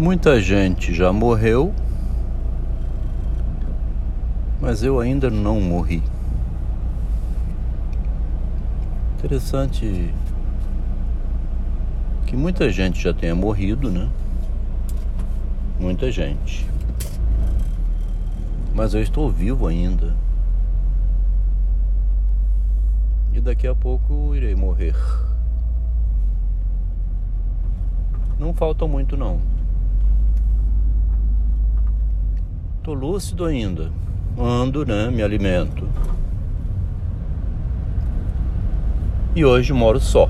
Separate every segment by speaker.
Speaker 1: Muita gente já morreu, mas eu ainda não morri. Interessante que muita gente já tenha morrido, né? Muita gente. Mas eu estou vivo ainda. E daqui a pouco irei morrer. Não falta muito não. Tô lúcido ainda. Ando, né? Me alimento. E hoje moro só.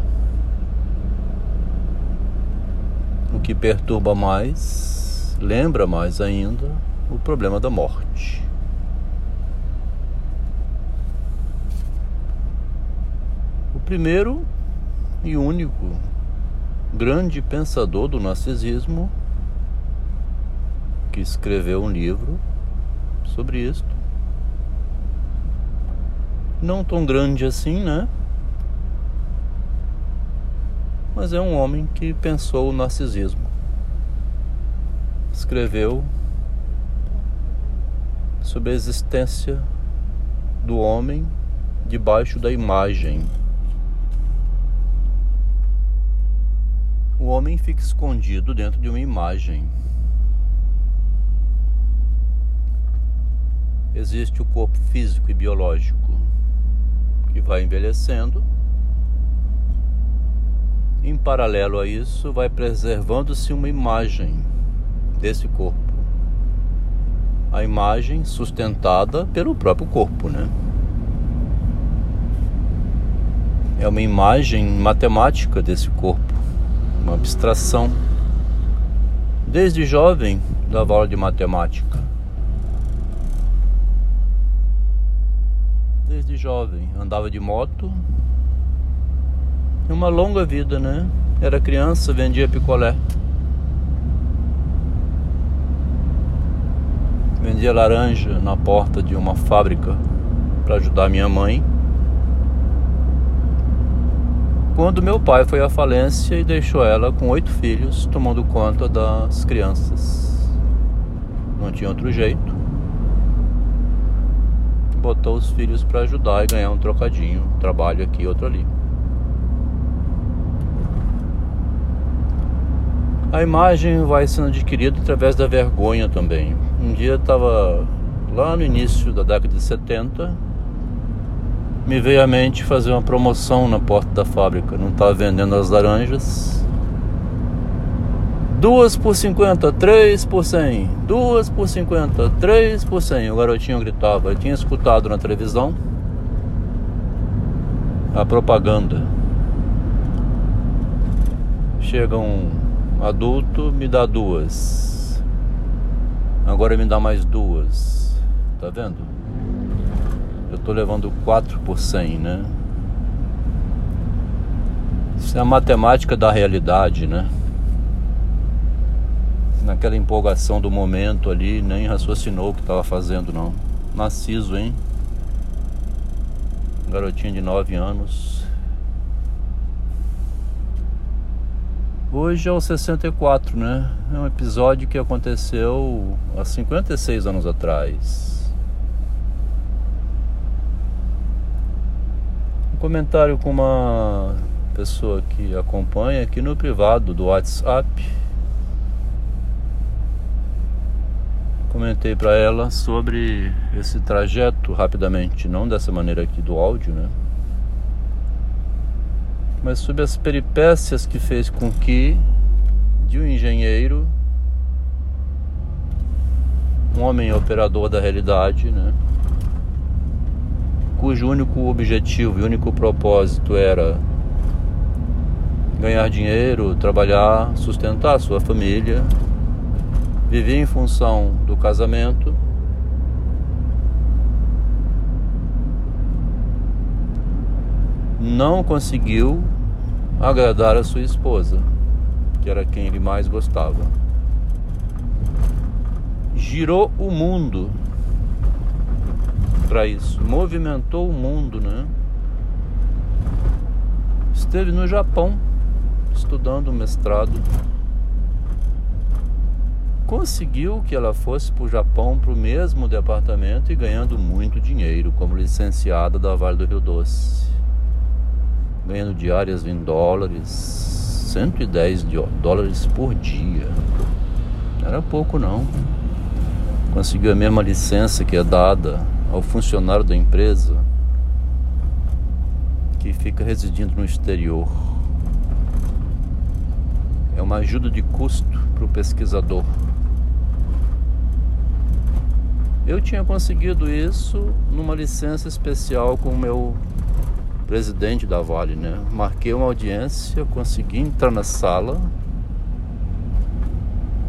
Speaker 1: O que perturba mais, lembra mais ainda, o problema da morte. O primeiro e único grande pensador do narcisismo que escreveu um livro sobre isto. Não tão grande assim, né? Mas é um homem que pensou o narcisismo. Escreveu sobre a existência do homem debaixo da imagem. O homem fica escondido dentro de uma imagem. Existe o corpo físico e biológico que vai envelhecendo. Em paralelo a isso, vai preservando-se uma imagem desse corpo a imagem sustentada pelo próprio corpo, né? É uma imagem matemática desse corpo, uma abstração. Desde jovem dava aula de matemática. Desde jovem andava de moto. Uma longa vida, né? Era criança, vendia picolé. vendia laranja na porta de uma fábrica para ajudar minha mãe. Quando meu pai foi à falência e deixou ela com oito filhos tomando conta das crianças. Não tinha outro jeito. Botou os filhos para ajudar e ganhar um trocadinho, trabalho aqui, outro ali. A imagem vai sendo adquirida através da vergonha também. Um dia estava lá no início da década de 70, me veio à mente fazer uma promoção na porta da fábrica. Não estava vendendo as laranjas. Duas por 50, três por 100, duas por 50, três por 100. O garotinho gritava. Eu tinha escutado na televisão a propaganda. Chega um adulto, me dá duas. Agora me dá mais duas. Tá vendo? Eu tô levando 4 por 100, né? Isso é a matemática da realidade, né? Naquela empolgação do momento ali, nem raciocinou o que estava fazendo, não. Narciso, hein? Garotinho de 9 anos. Hoje é o 64, né? É um episódio que aconteceu há 56 anos atrás. Um comentário com uma pessoa que acompanha aqui no privado do WhatsApp. Comentei para ela sobre esse trajeto rapidamente, não dessa maneira aqui do áudio, né? mas sobre as peripécias que fez com que de um engenheiro, um homem operador da realidade, né, cujo único objetivo e único propósito era ganhar dinheiro, trabalhar, sustentar sua família, viver em função do casamento. Não conseguiu agradar a sua esposa, que era quem ele mais gostava. Girou o mundo para isso, movimentou o mundo, né? Esteve no Japão estudando mestrado. Conseguiu que ela fosse para o Japão para o mesmo departamento e ganhando muito dinheiro como licenciada da Vale do Rio Doce. Ganhando diárias em dólares, 110 dólares por dia. Não era pouco não. Conseguiu a mesma licença que é dada ao funcionário da empresa que fica residindo no exterior. É uma ajuda de custo para o pesquisador. Eu tinha conseguido isso numa licença especial com o meu presidente da Vale, né? Marquei uma audiência, consegui entrar na sala.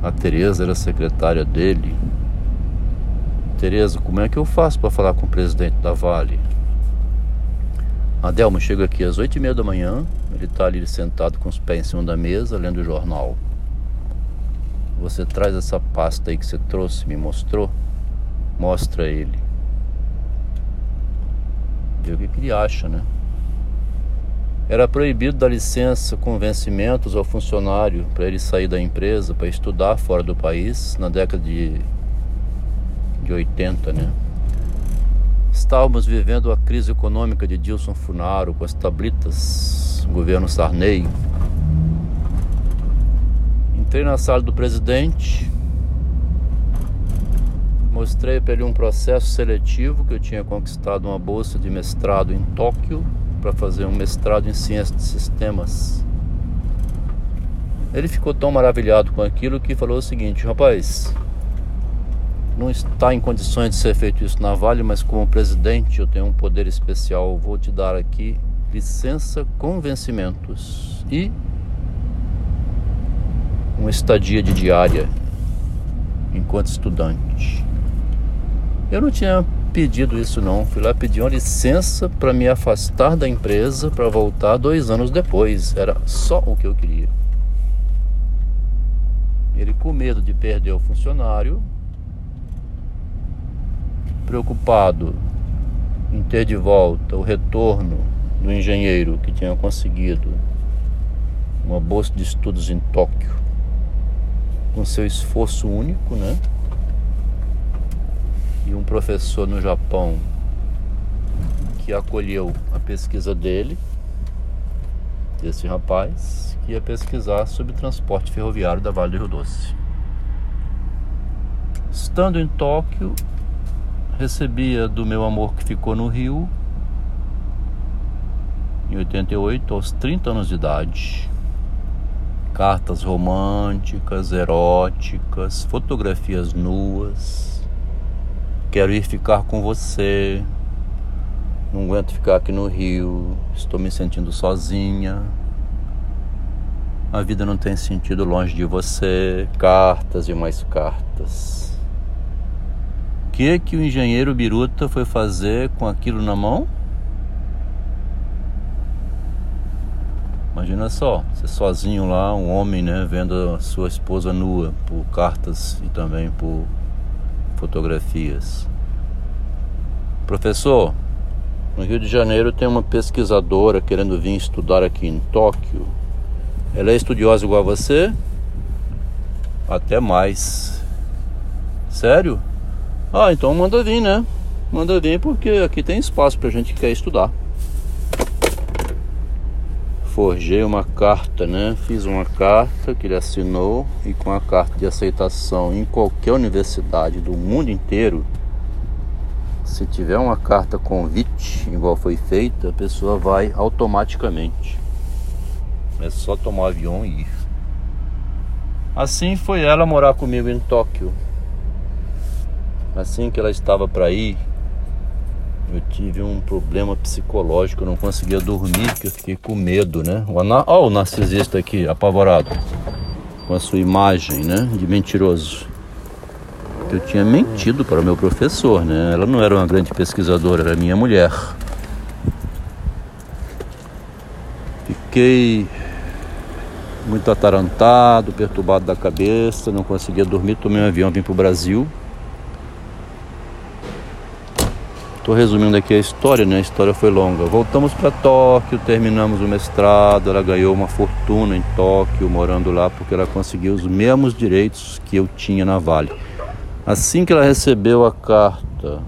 Speaker 1: A Tereza era secretária dele. Tereza, como é que eu faço para falar com o presidente da Vale? Adelmo chega aqui às oito e meia da manhã. Ele está ali sentado com os pés em cima da mesa, lendo o jornal. Você traz essa pasta aí que você trouxe, me mostrou? Mostra ele. Vê o que, ele acha, né? Era proibido dar licença com vencimentos ao funcionário para ele sair da empresa para estudar fora do país na década de, de 80, né? Estávamos vivendo a crise econômica de Dilson Funaro com as tablitas, governo Sarney. Entrei na sala do presidente, Mostrei para ele um processo seletivo que eu tinha conquistado uma bolsa de mestrado em Tóquio para fazer um mestrado em ciências de sistemas. Ele ficou tão maravilhado com aquilo que falou o seguinte: rapaz, não está em condições de ser feito isso na Vale, mas como presidente eu tenho um poder especial, vou te dar aqui licença com vencimentos e uma estadia de diária enquanto estudante. Eu não tinha pedido isso não. Fui lá pedir uma licença para me afastar da empresa para voltar dois anos depois. Era só o que eu queria. Ele com medo de perder o funcionário, preocupado em ter de volta o retorno do engenheiro que tinha conseguido uma bolsa de estudos em Tóquio, com seu esforço único, né? E um professor no Japão que acolheu a pesquisa dele, desse rapaz, que ia pesquisar sobre transporte ferroviário da Vale do Rio Doce. Estando em Tóquio, recebia do meu amor que ficou no Rio, em 88, aos 30 anos de idade, cartas românticas, eróticas, fotografias nuas Quero ir ficar com você. Não aguento ficar aqui no Rio. Estou me sentindo sozinha. A vida não tem sentido longe de você. Cartas e mais cartas. O que que o engenheiro Biruta foi fazer com aquilo na mão? Imagina só, você sozinho lá, um homem, né, vendo a sua esposa nua por cartas e também por fotografias. Professor, no Rio de Janeiro tem uma pesquisadora querendo vir estudar aqui em Tóquio. Ela é estudiosa igual a você? Até mais. Sério? Ah, então manda vir, né? Manda vir porque aqui tem espaço pra gente que quer estudar. Forjei uma carta, né? Fiz uma carta que ele assinou e com a carta de aceitação em qualquer universidade do mundo inteiro, se tiver uma carta convite, igual foi feita, a pessoa vai automaticamente. É só tomar avião e ir. Assim foi ela morar comigo em Tóquio. Assim que ela estava para ir, eu tive um problema psicológico, eu não conseguia dormir, porque eu fiquei com medo, né? Olha o narcisista aqui, apavorado, com a sua imagem, né? De mentiroso. Eu tinha mentido para o meu professor, né? Ela não era uma grande pesquisadora, era minha mulher. Fiquei muito atarantado, perturbado da cabeça, não conseguia dormir, tomei um avião, vim para o Brasil. Estou resumindo aqui a história, né? A história foi longa. Voltamos para Tóquio, terminamos o mestrado. Ela ganhou uma fortuna em Tóquio, morando lá, porque ela conseguiu os mesmos direitos que eu tinha na Vale. Assim que ela recebeu a carta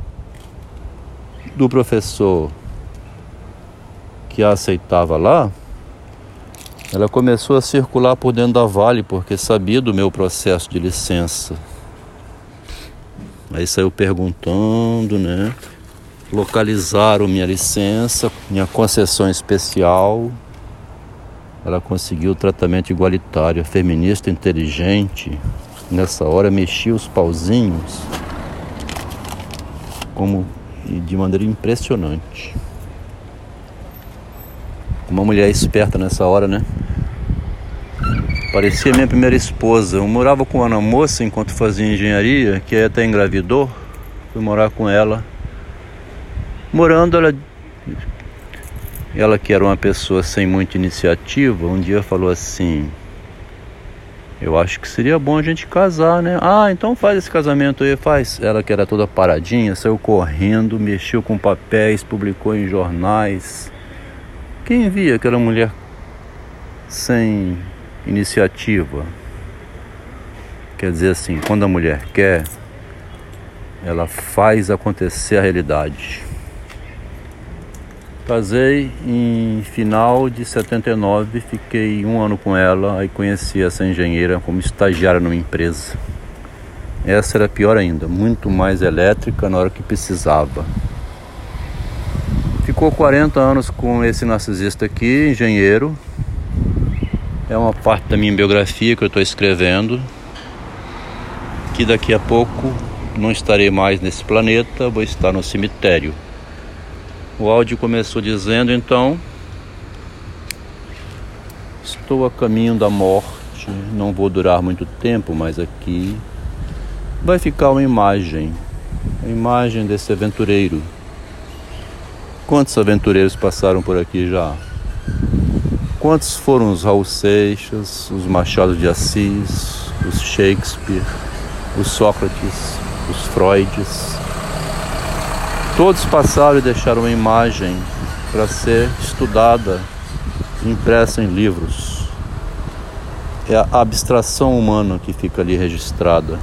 Speaker 1: do professor que a aceitava lá, ela começou a circular por dentro da Vale, porque sabia do meu processo de licença. Aí saiu perguntando, né? Localizaram minha licença, minha concessão especial. Ela conseguiu tratamento igualitário, feminista inteligente. Nessa hora mexia os pauzinhos como de maneira impressionante. Uma mulher esperta nessa hora, né? Parecia minha primeira esposa. Eu morava com uma moça enquanto fazia engenharia, que até engravidou. Fui morar com ela Morando, ela, ela que era uma pessoa sem muita iniciativa, um dia falou assim: Eu acho que seria bom a gente casar, né? Ah, então faz esse casamento aí, faz. Ela que era toda paradinha, saiu correndo, mexeu com papéis, publicou em jornais. Quem via aquela mulher sem iniciativa? Quer dizer assim, quando a mulher quer, ela faz acontecer a realidade. Casei em final de 79, fiquei um ano com ela, aí conheci essa engenheira como estagiária numa empresa. Essa era pior ainda, muito mais elétrica na hora que precisava. Ficou 40 anos com esse narcisista aqui, engenheiro. É uma parte da minha biografia que eu estou escrevendo. Que daqui a pouco não estarei mais nesse planeta, vou estar no cemitério. O áudio começou dizendo então: Estou a caminho da morte, não vou durar muito tempo, mas aqui vai ficar uma imagem, a imagem desse aventureiro. Quantos aventureiros passaram por aqui já? Quantos foram os Raul Seixas, os Machado de Assis, os Shakespeare, os Sócrates, os Freuds, Todos passaram e deixaram uma imagem para ser estudada, impressa em livros. É a abstração humana que fica ali registrada.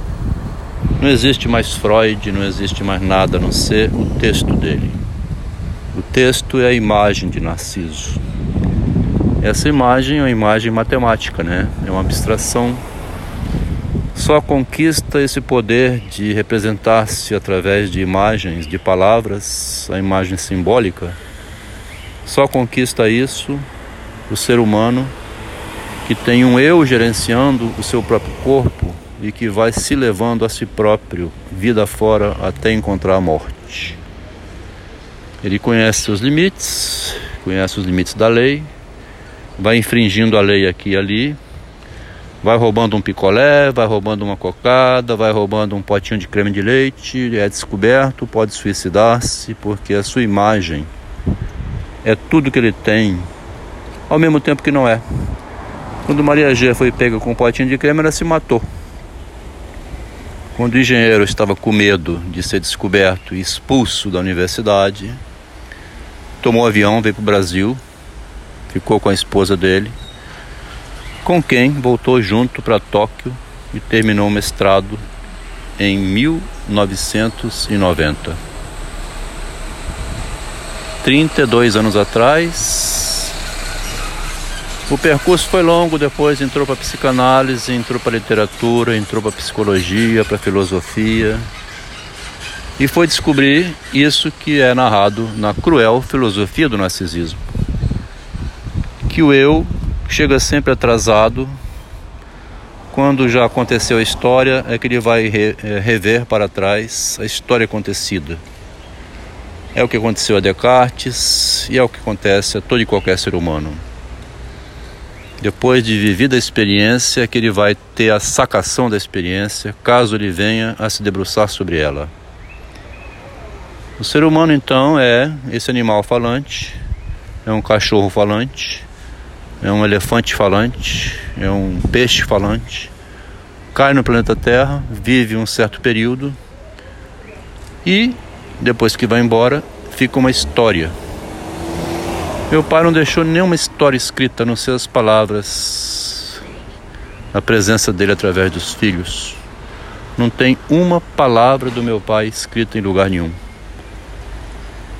Speaker 1: Não existe mais Freud, não existe mais nada a não ser o texto dele. O texto é a imagem de Narciso. Essa imagem é uma imagem matemática, né? É uma abstração só conquista esse poder de representar-se através de imagens, de palavras, a imagem simbólica. Só conquista isso o ser humano que tem um eu gerenciando o seu próprio corpo e que vai se levando a si próprio, vida fora, até encontrar a morte. Ele conhece seus limites, conhece os limites da lei, vai infringindo a lei aqui e ali, Vai roubando um picolé, vai roubando uma cocada, vai roubando um potinho de creme de leite, é descoberto, pode suicidar-se, porque a sua imagem é tudo que ele tem, ao mesmo tempo que não é. Quando Maria G foi pega com um potinho de creme, ela se matou. Quando o engenheiro estava com medo de ser descoberto e expulso da universidade, tomou um avião, veio para o Brasil, ficou com a esposa dele com quem voltou junto para Tóquio e terminou o mestrado em 1990. 32 anos atrás. O percurso foi longo, depois entrou para psicanálise, entrou para literatura, entrou para psicologia, para filosofia. E foi descobrir isso que é narrado na cruel filosofia do narcisismo. Que o eu chega sempre atrasado. Quando já aconteceu a história, é que ele vai é, rever para trás a história acontecida. É o que aconteceu a Descartes e é o que acontece a todo e qualquer ser humano. Depois de vivida a experiência, é que ele vai ter a sacação da experiência, caso ele venha a se debruçar sobre ela. O ser humano, então, é esse animal falante, é um cachorro falante, é um elefante falante, é um peixe falante, cai no planeta Terra, vive um certo período e depois que vai embora, fica uma história. Meu pai não deixou nenhuma história escrita, não sei as palavras, a presença dele através dos filhos. Não tem uma palavra do meu pai escrita em lugar nenhum.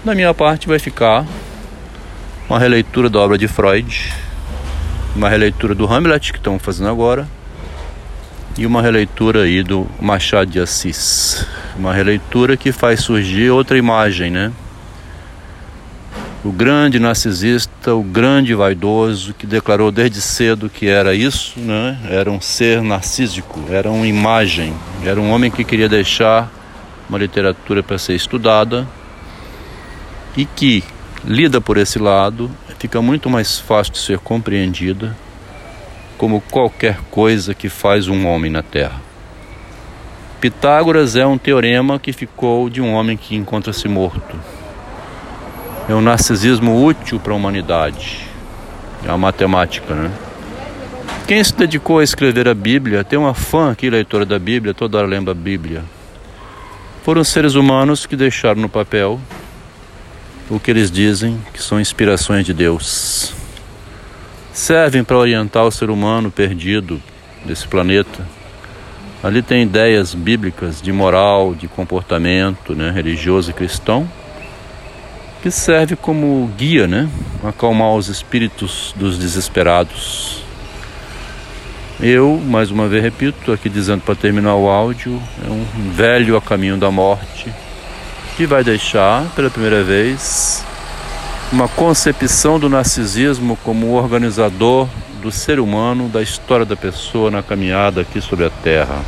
Speaker 1: Da minha parte vai ficar uma releitura da obra de Freud, uma releitura do Hamlet que estamos fazendo agora e uma releitura aí do Machado de Assis. Uma releitura que faz surgir outra imagem, né? o grande narcisista, o grande vaidoso, que declarou desde cedo que era isso, né? era um ser narcísico, era uma imagem, era um homem que queria deixar uma literatura para ser estudada e que lida por esse lado, fica muito mais fácil de ser compreendida como qualquer coisa que faz um homem na Terra. Pitágoras é um teorema que ficou de um homem que encontra-se morto é um narcisismo útil para a humanidade. É uma matemática, né? Quem se dedicou a escrever a Bíblia, tem uma fã aqui, leitora da Bíblia, toda hora lembra a Bíblia. Foram seres humanos que deixaram no papel o que eles dizem que são inspirações de Deus. Servem para orientar o ser humano perdido desse planeta. Ali tem ideias bíblicas de moral, de comportamento né, religioso e cristão que serve como guia, né? Acalmar os espíritos dos desesperados. Eu, mais uma vez repito, aqui dizendo para terminar o áudio, é um velho a caminho da morte que vai deixar, pela primeira vez, uma concepção do narcisismo como organizador do ser humano, da história da pessoa na caminhada aqui sobre a Terra.